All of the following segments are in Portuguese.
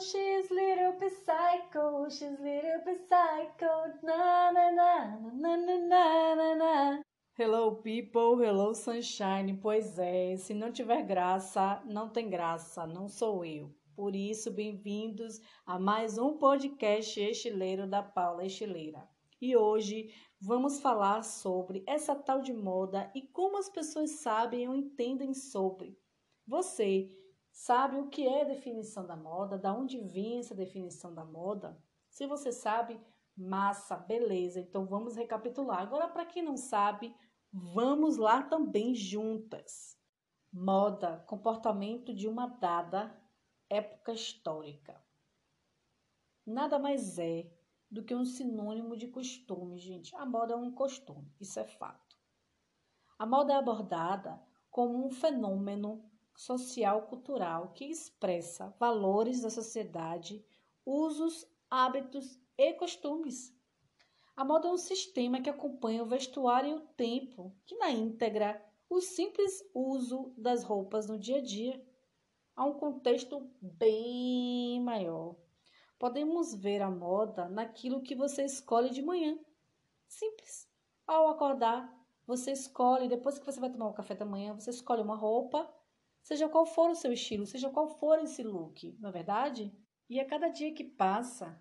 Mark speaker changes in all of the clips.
Speaker 1: She's little bit psycho, she's little bit psycho, na na na na na na na na. Hello people, hello sunshine. Pois é, se não tiver graça, não tem graça, não sou eu. Por isso, bem-vindos a mais um podcast estileiro da Paula Estileira. E hoje vamos falar sobre essa tal de moda e como as pessoas sabem ou entendem sobre. Você Sabe o que é definição da moda? Da onde vem essa definição da moda? Se você sabe, massa, beleza. Então vamos recapitular. Agora, para quem não sabe, vamos lá também juntas. Moda, comportamento de uma dada época histórica. Nada mais é do que um sinônimo de costume, gente. A moda é um costume, isso é fato. A moda é abordada como um fenômeno social-cultural que expressa valores da sociedade, usos, hábitos e costumes. A moda é um sistema que acompanha o vestuário e o tempo, que na íntegra o simples uso das roupas no dia a dia. Há um contexto bem maior. Podemos ver a moda naquilo que você escolhe de manhã. Simples. Ao acordar, você escolhe, depois que você vai tomar o café da manhã, você escolhe uma roupa seja qual for o seu estilo, seja qual for esse look, não é verdade? E a cada dia que passa,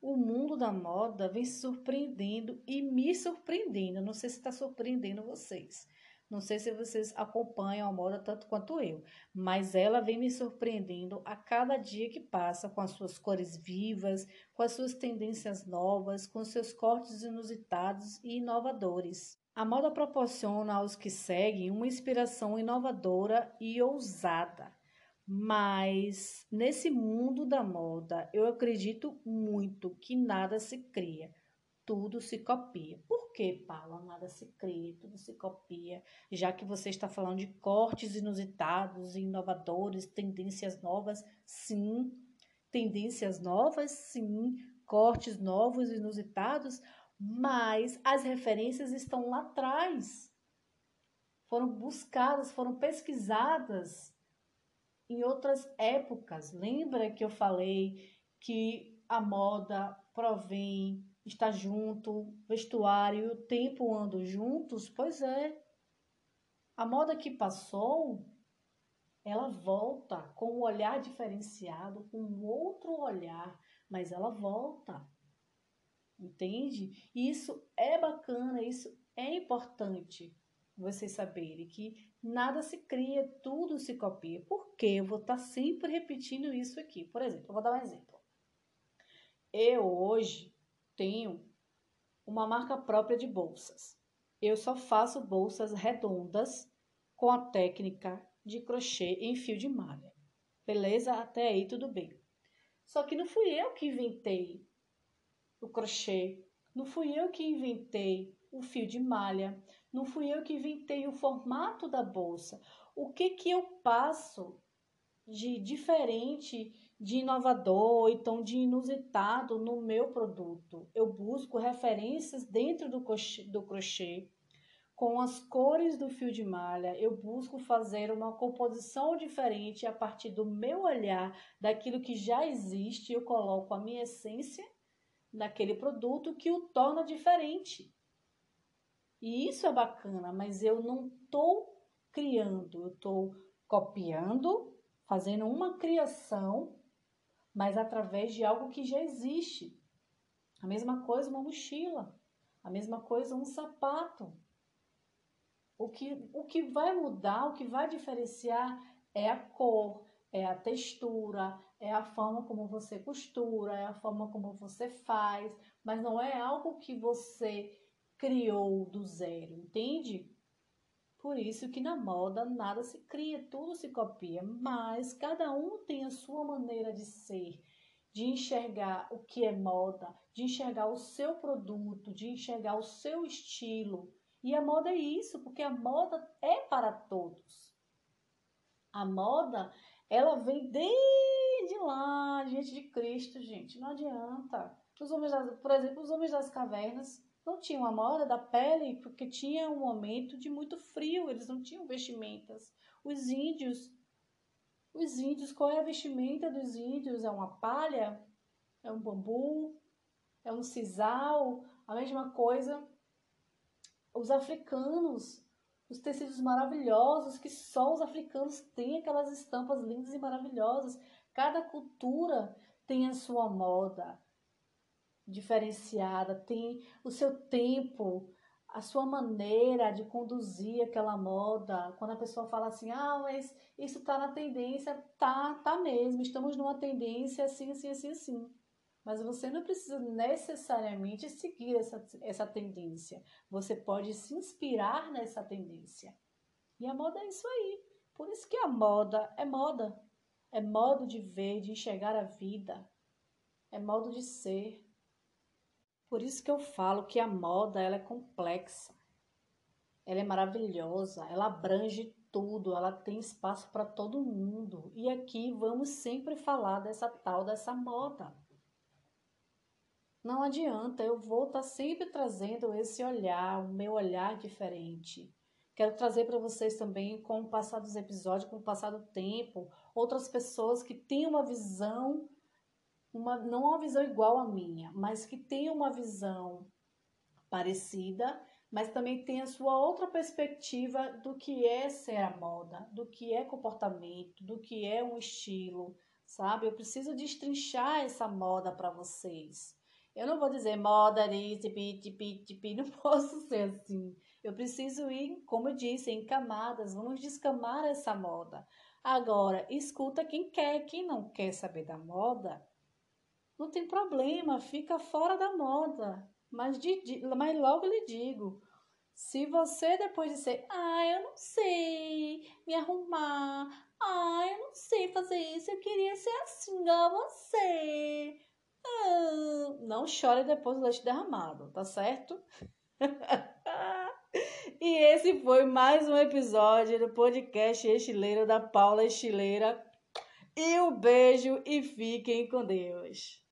Speaker 1: o mundo da moda vem se surpreendendo e me surpreendendo. Não sei se está surpreendendo vocês. Não sei se vocês acompanham a moda tanto quanto eu, mas ela vem me surpreendendo a cada dia que passa com as suas cores vivas, com as suas tendências novas, com seus cortes inusitados e inovadores. A moda proporciona aos que seguem uma inspiração inovadora e ousada. Mas nesse mundo da moda, eu acredito muito que nada se cria, tudo se copia. Por que, Paula? Nada se cria, tudo se copia, já que você está falando de cortes inusitados inovadores, tendências novas, sim. Tendências novas, sim. Cortes novos inusitados, mas as referências estão lá atrás. Foram buscadas, foram pesquisadas em outras épocas. Lembra que eu falei que a moda provém, está junto, vestuário e o tempo andam juntos? Pois é. A moda que passou, ela volta com um olhar diferenciado, com um outro olhar, mas ela volta entende? Isso é bacana, isso é importante vocês saberem que nada se cria, tudo se copia. Por quê? Eu vou estar sempre repetindo isso aqui. Por exemplo, eu vou dar um exemplo. Eu hoje tenho uma marca própria de bolsas. Eu só faço bolsas redondas com a técnica de crochê em fio de malha. Beleza? Até aí tudo bem. Só que não fui eu que inventei o crochê. Não fui eu que inventei o fio de malha. Não fui eu que inventei o formato da bolsa. O que que eu passo de diferente, de inovador, então de inusitado no meu produto? Eu busco referências dentro do crochê, do crochê com as cores do fio de malha, eu busco fazer uma composição diferente a partir do meu olhar, daquilo que já existe, eu coloco a minha essência naquele produto que o torna diferente. E isso é bacana, mas eu não estou criando, eu estou copiando, fazendo uma criação, mas através de algo que já existe. A mesma coisa uma mochila, a mesma coisa um sapato. O que, o que vai mudar, o que vai diferenciar é a cor, é a textura, é a forma como você costura, é a forma como você faz, mas não é algo que você criou do zero, entende? Por isso que na moda nada se cria, tudo se copia, mas cada um tem a sua maneira de ser, de enxergar o que é moda, de enxergar o seu produto, de enxergar o seu estilo. E a moda é isso, porque a moda é para todos. A moda ela vem desde lá, diante de Cristo, gente. Não adianta. Os homens das, por exemplo, os homens das cavernas não tinham a moda da pele porque tinha um momento de muito frio, eles não tinham vestimentas. Os índios, Os índios, qual é a vestimenta dos índios? É uma palha? É um bambu? É um sisal? A mesma coisa. Os africanos, os tecidos maravilhosos que só os africanos têm aquelas estampas lindas e maravilhosas. Cada cultura tem a sua moda diferenciada, tem o seu tempo, a sua maneira de conduzir aquela moda. Quando a pessoa fala assim, ah, mas isso tá na tendência, tá, tá mesmo, estamos numa tendência assim, assim, assim, assim. Mas você não precisa necessariamente seguir essa, essa tendência. Você pode se inspirar nessa tendência. E a moda é isso aí. Por isso que a moda é moda. É modo de ver, de enxergar a vida. É modo de ser. Por isso que eu falo que a moda ela é complexa. Ela é maravilhosa, ela abrange tudo, ela tem espaço para todo mundo. E aqui vamos sempre falar dessa tal dessa moda. Não adianta, eu vou estar tá sempre trazendo esse olhar, o meu olhar diferente. Quero trazer para vocês também, com o passar dos episódios, com o passar do tempo, outras pessoas que têm uma visão uma, não uma visão igual à minha, mas que tenha uma visão parecida, mas também tem a sua outra perspectiva do que é ser a moda, do que é comportamento, do que é um estilo, sabe? Eu preciso destrinchar essa moda para vocês. Eu não vou dizer moda, tipi, tipi, tipi, não posso ser assim. Eu preciso ir, como eu disse, em camadas, vamos descamar essa moda. Agora, escuta quem quer, quem não quer saber da moda, não tem problema, fica fora da moda. Mas, de, mas logo lhe digo, se você depois de ser, ah, eu não sei me arrumar, ah, eu não sei fazer isso, eu queria ser assim igual você. Não chore depois do leite derramado, tá certo? e esse foi mais um episódio do podcast Estileiro da Paula Estileira. E um beijo e fiquem com Deus.